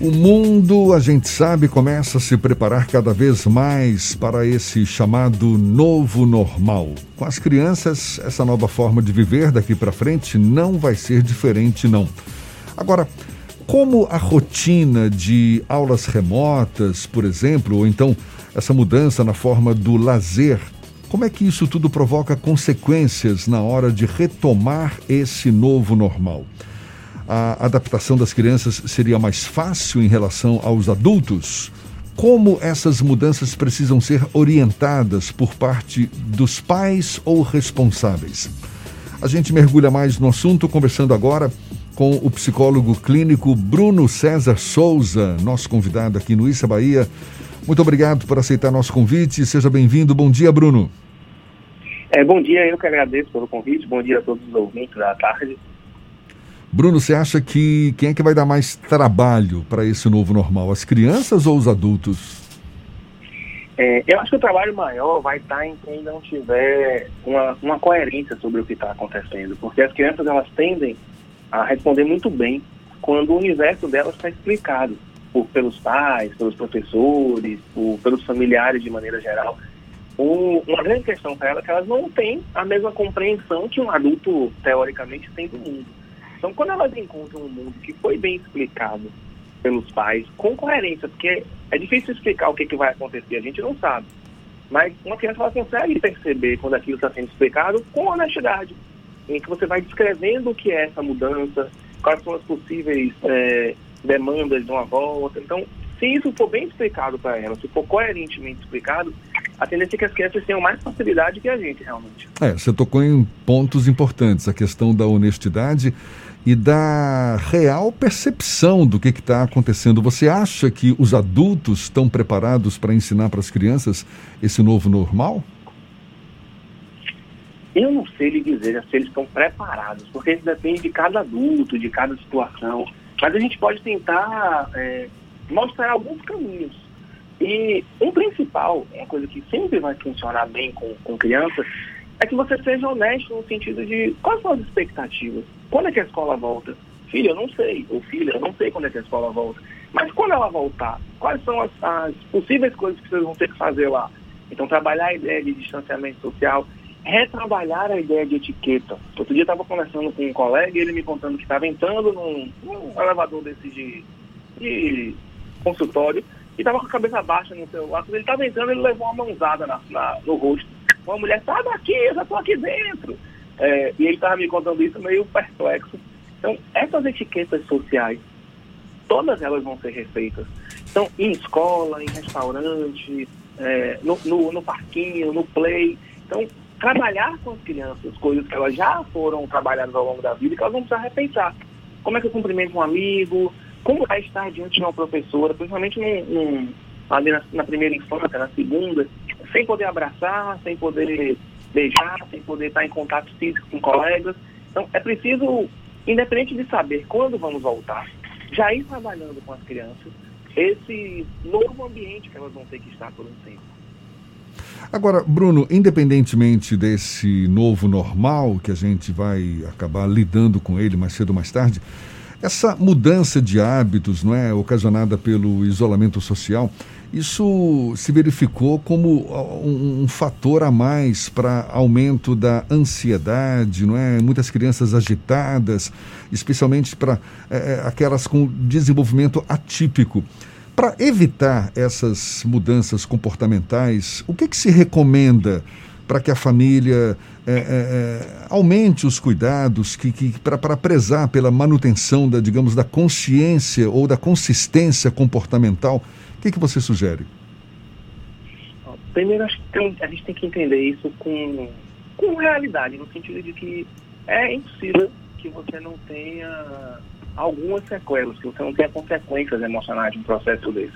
O mundo, a gente sabe, começa a se preparar cada vez mais para esse chamado novo normal. Com as crianças, essa nova forma de viver daqui para frente não vai ser diferente, não. Agora, como a rotina de aulas remotas, por exemplo, ou então essa mudança na forma do lazer, como é que isso tudo provoca consequências na hora de retomar esse novo normal? A adaptação das crianças seria mais fácil em relação aos adultos? Como essas mudanças precisam ser orientadas por parte dos pais ou responsáveis? A gente mergulha mais no assunto conversando agora com o psicólogo clínico Bruno César Souza, nosso convidado aqui no Issa Bahia. Muito obrigado por aceitar nosso convite. Seja bem-vindo. Bom dia, Bruno. É, bom dia, eu que agradeço pelo convite. Bom dia a todos os ouvintes da tarde. Bruno, você acha que quem é que vai dar mais trabalho para esse novo normal? As crianças ou os adultos? É, eu acho que o trabalho maior vai estar em quem não tiver uma, uma coerência sobre o que está acontecendo, porque as crianças elas tendem a responder muito bem quando o universo delas está explicado por, pelos pais, pelos professores, por, pelos familiares de maneira geral. Um, uma grande questão para elas é que elas não têm a mesma compreensão que um adulto teoricamente tem do mundo. Então, quando elas encontram um mundo que foi bem explicado pelos pais, com coerência, porque é difícil explicar o que, que vai acontecer, a gente não sabe. Mas uma criança ela consegue perceber quando aquilo está sendo explicado com honestidade, em que você vai descrevendo o que é essa mudança, quais são as possíveis é, demandas de uma volta. Então, se isso for bem explicado para ela, se for coerentemente explicado, a tendência é que as crianças tenham mais facilidade que a gente, realmente. É, você tocou em pontos importantes, a questão da honestidade e da real percepção do que está acontecendo. Você acha que os adultos estão preparados para ensinar para as crianças esse novo normal? Eu não sei lhe dizer se eles estão preparados, porque isso depende de cada adulto, de cada situação. Mas a gente pode tentar é, mostrar alguns caminhos. E um principal, uma coisa que sempre vai funcionar bem com, com crianças, é que você seja honesto no sentido de quais são as expectativas. Quando é que a escola volta? Filho, eu não sei. Ou filha, eu não sei quando é que a escola volta. Mas quando ela voltar, quais são as, as possíveis coisas que vocês vão ter que fazer lá? Então, trabalhar a ideia de distanciamento social, retrabalhar a ideia de etiqueta. Outro dia eu estava conversando com um colega e ele me contando que estava entrando num, num, elevador desse de, de consultório e estava com a cabeça baixa no celular. Quando ele estava entrando, ele levou uma mãozada na, na, no rosto. Uma mulher, sai daqui, eu já estou aqui dentro. É, e ele estava me contando isso meio perplexo. Então, essas etiquetas sociais, todas elas vão ser refeitas. Então, em escola, em restaurante, é, no, no, no, parquinho, no play. Então, trabalhar com as crianças, coisas que elas já foram trabalhadas ao longo da vida e que elas vão precisar repensar. Como é que eu cumprimento um amigo? Como vai estar diante de uma professora, principalmente num, num, ali na, na primeira infância, na segunda, sem poder abraçar, sem poder beijar, sem poder estar em contato físico com colegas. Então, é preciso, independente de saber quando vamos voltar, já ir trabalhando com as crianças esse novo ambiente que elas vão ter que estar por um tempo. Agora, Bruno, independentemente desse novo normal que a gente vai acabar lidando com ele mais cedo ou mais tarde, essa mudança de hábitos, não é, ocasionada pelo isolamento social, isso se verificou como um, um fator a mais para aumento da ansiedade, não é? Muitas crianças agitadas, especialmente para é, é, aquelas com desenvolvimento atípico. Para evitar essas mudanças comportamentais, o que, que se recomenda para que a família é, é, é, aumente os cuidados que, que para prezar pela manutenção da, digamos, da consciência ou da consistência comportamental? Que, que você sugere? Primeiro, acho que tem, a gente tem que entender isso com, com realidade, no sentido de que é impossível que você não tenha algumas sequelas, que você não tenha consequências emocionais de um processo desse.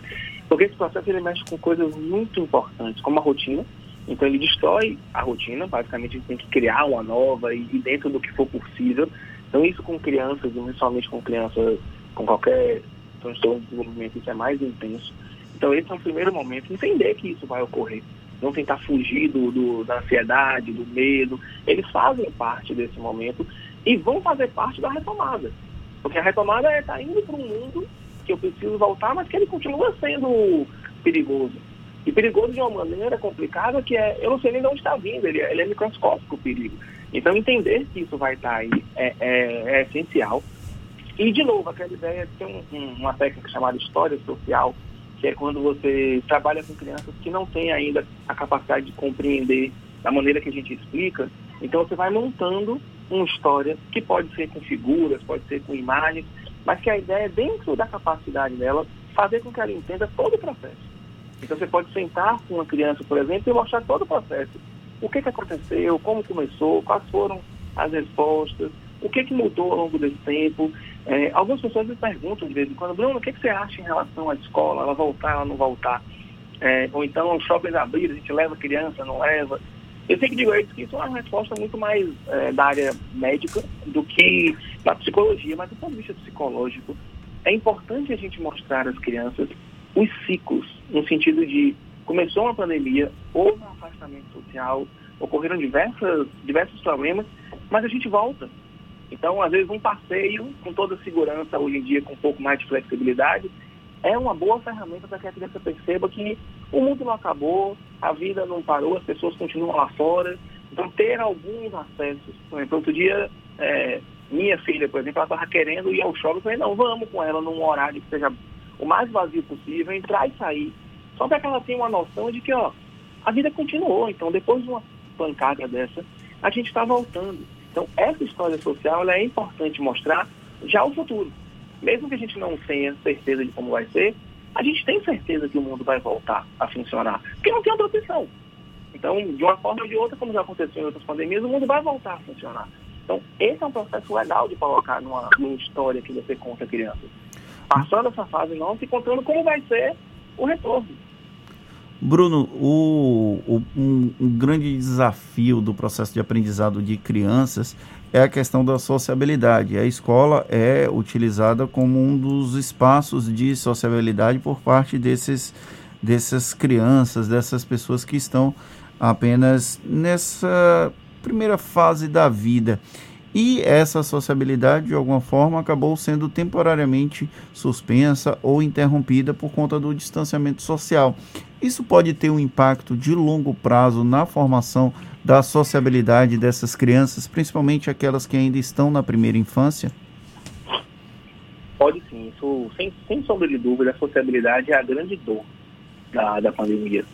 Porque esse processo ele mexe com coisas muito importantes, como a rotina. Então ele destrói a rotina, basicamente a gente tem que criar uma nova e, e dentro do que for possível. Então isso com crianças, e com crianças com qualquer transtorno de desenvolvimento, isso é mais intenso. Então esse é um primeiro momento, entender que isso vai ocorrer. Não tentar fugir do, do, da ansiedade, do medo. Eles fazem parte desse momento e vão fazer parte da retomada. Porque a retomada é estar tá indo para um mundo que eu preciso voltar, mas que ele continua sendo perigoso. E perigoso de uma maneira complicada que é, eu não sei nem de onde está vindo, ele, é, ele é microscópico o perigo. Então entender que isso vai estar aí é, é, é essencial. E de novo, aquela ideia de ter um, um, uma técnica chamada história social, que é quando você trabalha com crianças que não têm ainda a capacidade de compreender da maneira que a gente explica. Então você vai montando uma história que pode ser com figuras, pode ser com imagens, mas que a ideia é dentro da capacidade dela fazer com que ela entenda todo o processo. Então você pode sentar com uma criança, por exemplo, e mostrar todo o processo. O que, que aconteceu, como começou, quais foram as respostas, o que, que mudou ao longo desse tempo. É, algumas pessoas me perguntam de vez em quando, Bruno, o que, que você acha em relação à escola, ela voltar, ela não voltar? É, ou então, shoppings abriram, a gente leva criança, não leva. Eu sempre digo eles que isso é uma resposta muito mais é, da área médica do que da psicologia, mas do ponto de vista psicológico, é importante a gente mostrar às crianças os ciclos, no sentido de começou uma pandemia, houve um afastamento social, ocorreram diversas, diversos problemas, mas a gente volta. Então, às vezes, um passeio com toda segurança, hoje em dia, com um pouco mais de flexibilidade, é uma boa ferramenta para que a criança perceba que o mundo não acabou, a vida não parou, as pessoas continuam lá fora. Então, ter alguns acessos. Por exemplo, outro dia, é, minha filha, por exemplo, ela estava querendo ir ao shopping. Eu falei, não, vamos com ela num horário que seja o mais vazio possível, entrar e sair. Só para que ela tenha uma noção de que, ó, a vida continuou. Então, depois de uma pancada dessa, a gente está voltando. Então, essa história social é importante mostrar já o futuro. Mesmo que a gente não tenha certeza de como vai ser, a gente tem certeza que o mundo vai voltar a funcionar. Porque não tem outra opção. Então, de uma forma ou de outra, como já aconteceu em outras pandemias, o mundo vai voltar a funcionar. Então, esse é um processo legal de colocar numa, numa história que você conta a criança passando essa fase não, se contando como vai ser o retorno. Bruno, o, o um, um, grande desafio do processo de aprendizado de crianças é a questão da sociabilidade. A escola é utilizada como um dos espaços de sociabilidade por parte desses, dessas crianças, dessas pessoas que estão apenas nessa primeira fase da vida. E essa sociabilidade, de alguma forma, acabou sendo temporariamente suspensa ou interrompida por conta do distanciamento social. Isso pode ter um impacto de longo prazo na formação da sociabilidade dessas crianças, principalmente aquelas que ainda estão na primeira infância? Pode sim, isso sem, sem sombra de dúvida, a sociabilidade é a grande dor da, da pandemia.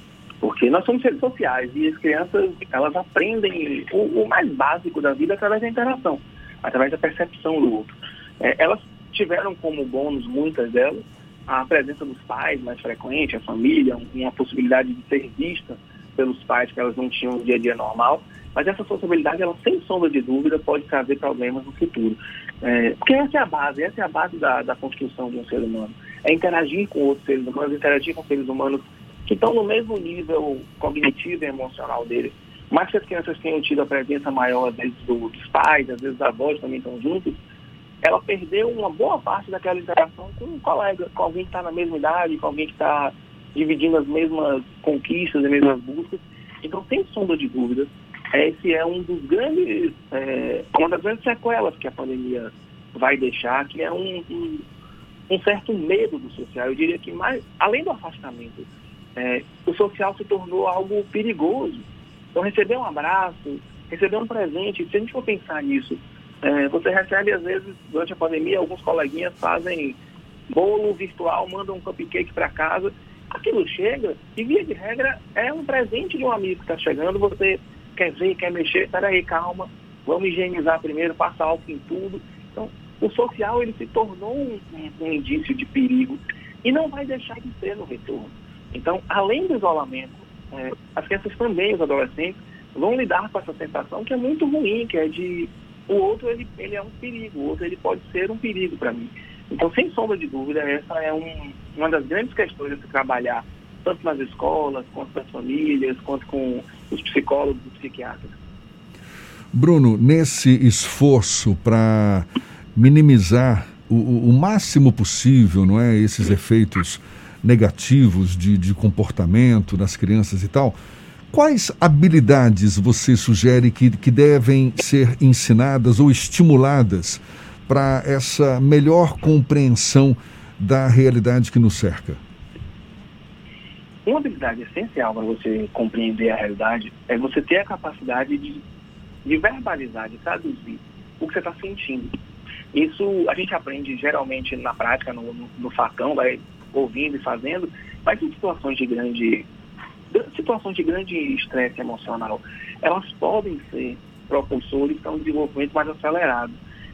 Porque nós somos seres sociais e as crianças, elas aprendem o, o mais básico da vida através da interação, através da percepção do outro. É, elas tiveram como bônus, muitas delas, a presença dos pais mais frequente, a família, uma possibilidade de ser vista pelos pais que elas não tinham no dia a dia normal. Mas essa sociabilidade, ela sem sombra de dúvida, pode trazer problemas no futuro. É, porque essa é a base, essa é a base da, da construção de um ser humano. É interagir com outros seres humanos, interagir com seres humanos que estão no mesmo nível cognitivo e emocional dele. Mas se as crianças tenham tido a presença maior, às vezes, do, dos pais, às vezes, os avós também estão juntos, ela perdeu uma boa parte daquela interação com um colega, com alguém que está na mesma idade, com alguém que está dividindo as mesmas conquistas, as mesmas buscas. Então, sem sombra de dúvida, esse é um dos grandes, é, uma das grandes sequelas que a pandemia vai deixar, que é um, um, um certo medo do social. Eu diria que mais, além do afastamento, é, o social se tornou algo perigoso. Então, receber um abraço, receber um presente, se a gente for pensar nisso, é, você recebe, às vezes, durante a pandemia, alguns coleguinhas fazem bolo virtual, mandam um cupcake para casa. Aquilo chega e, via de regra, é um presente de um amigo que está chegando. Você quer ver, quer mexer, peraí, calma, vamos higienizar primeiro, passa álcool em tudo. Então, o social ele se tornou um, um indício de perigo e não vai deixar de ser no retorno. Então, além do isolamento, é, as crianças também, os adolescentes, vão lidar com essa sensação que é muito ruim, que é de o outro ele, ele é um perigo, o outro ele pode ser um perigo para mim. Então, sem sombra de dúvida, essa é um, uma das grandes questões a se trabalhar, tanto nas escolas, quanto nas famílias, quanto com os psicólogos e psiquiatras. Bruno, nesse esforço para minimizar o, o, máximo possível, não é, esses efeitos negativos de, de comportamento das crianças e tal, quais habilidades você sugere que, que devem ser ensinadas ou estimuladas para essa melhor compreensão da realidade que nos cerca? Uma habilidade essencial para você compreender a realidade é você ter a capacidade de, de verbalizar, de traduzir o que você está sentindo. Isso a gente aprende geralmente na prática, no, no, no facão, vai ouvindo e fazendo, mas em situações de grande situações de grande estresse emocional, elas podem ser propulsores para um desenvolvimento mais acelerado,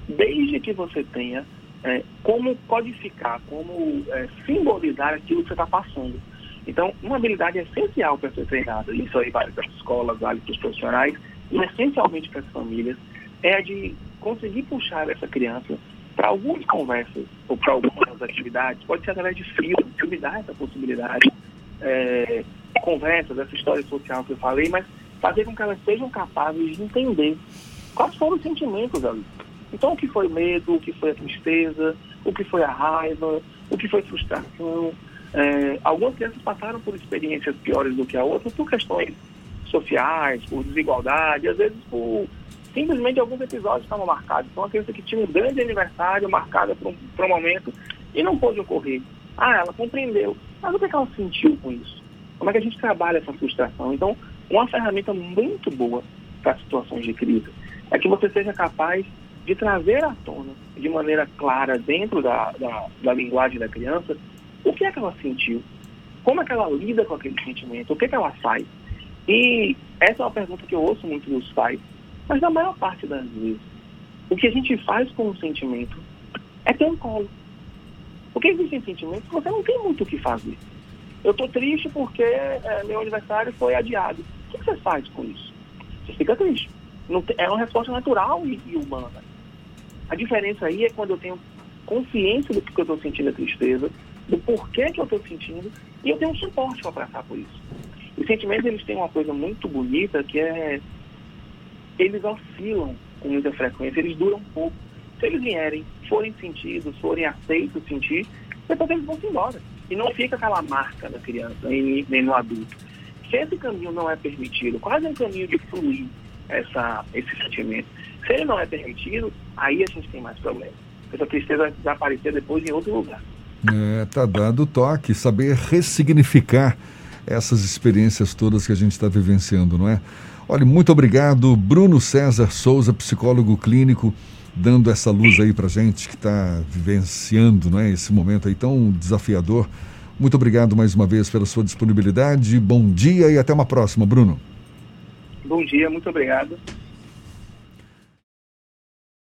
desde que você tenha é, como codificar, como é, simbolizar aquilo que você está passando. Então, uma habilidade essencial para ser treinada, isso aí vale para as escolas, vale para os profissionais, e essencialmente para as famílias, é a de conseguir puxar essa criança para algumas conversas ou para algumas atividades, pode ser através de filmes, filme dá essa possibilidade, é, conversas, essa história social que eu falei, mas fazer com que elas sejam capazes de entender quais foram os sentimentos ali. Então, o que foi medo, o que foi a tristeza, o que foi a raiva, o que foi frustração. É, algumas crianças passaram por experiências piores do que a outra por questões sociais, por desigualdade, às vezes por simplesmente alguns episódios estavam marcados. Então, uma criança que tinha um grande aniversário marcado para um, um momento e não pôde ocorrer. Ah, ela compreendeu. Mas o que, é que ela sentiu com isso? Como é que a gente trabalha essa frustração? Então, uma ferramenta muito boa para situações de crise é que você seja capaz de trazer à tona, de maneira clara, dentro da, da, da linguagem da criança, o que é que ela sentiu, como é que ela lida com aquele sentimento, o que é que ela faz. E essa é uma pergunta que eu ouço muito dos pais, mas na maior parte das vezes, o que a gente faz com o sentimento é ter um colo. Porque existem sentimentos que você não tem muito o que fazer. Eu estou triste porque é, meu aniversário foi adiado. O que você faz com isso? Você fica triste. É uma resposta natural e, e, humana. A diferença aí é quando eu tenho consciência do que eu estou sentindo a tristeza, do porquê que eu estou sentindo, e eu tenho um suporte para passar por isso. Os sentimentos, eles têm uma coisa muito bonita, que é... Eles oscilam com muita frequência, eles duram pouco. Se eles vierem, forem sentidos, forem aceitos sentir, depois eles vão se embora. E não fica aquela marca da criança, nem, nem no adulto. Se esse caminho não é permitido, quase é um caminho de fluir essa, esse sentimento. Se ele não é permitido, aí a gente tem mais problemas. Essa tristeza vai desaparecer depois em outro lugar. É, tá dado o toque, saber ressignificar essas experiências todas que a gente está vivenciando, não é? Olha, muito obrigado, Bruno César Souza, psicólogo clínico dando essa luz aí para gente que está vivenciando né, esse momento aí tão desafiador. Muito obrigado mais uma vez pela sua disponibilidade. Bom dia e até uma próxima, Bruno. Bom dia, muito obrigado.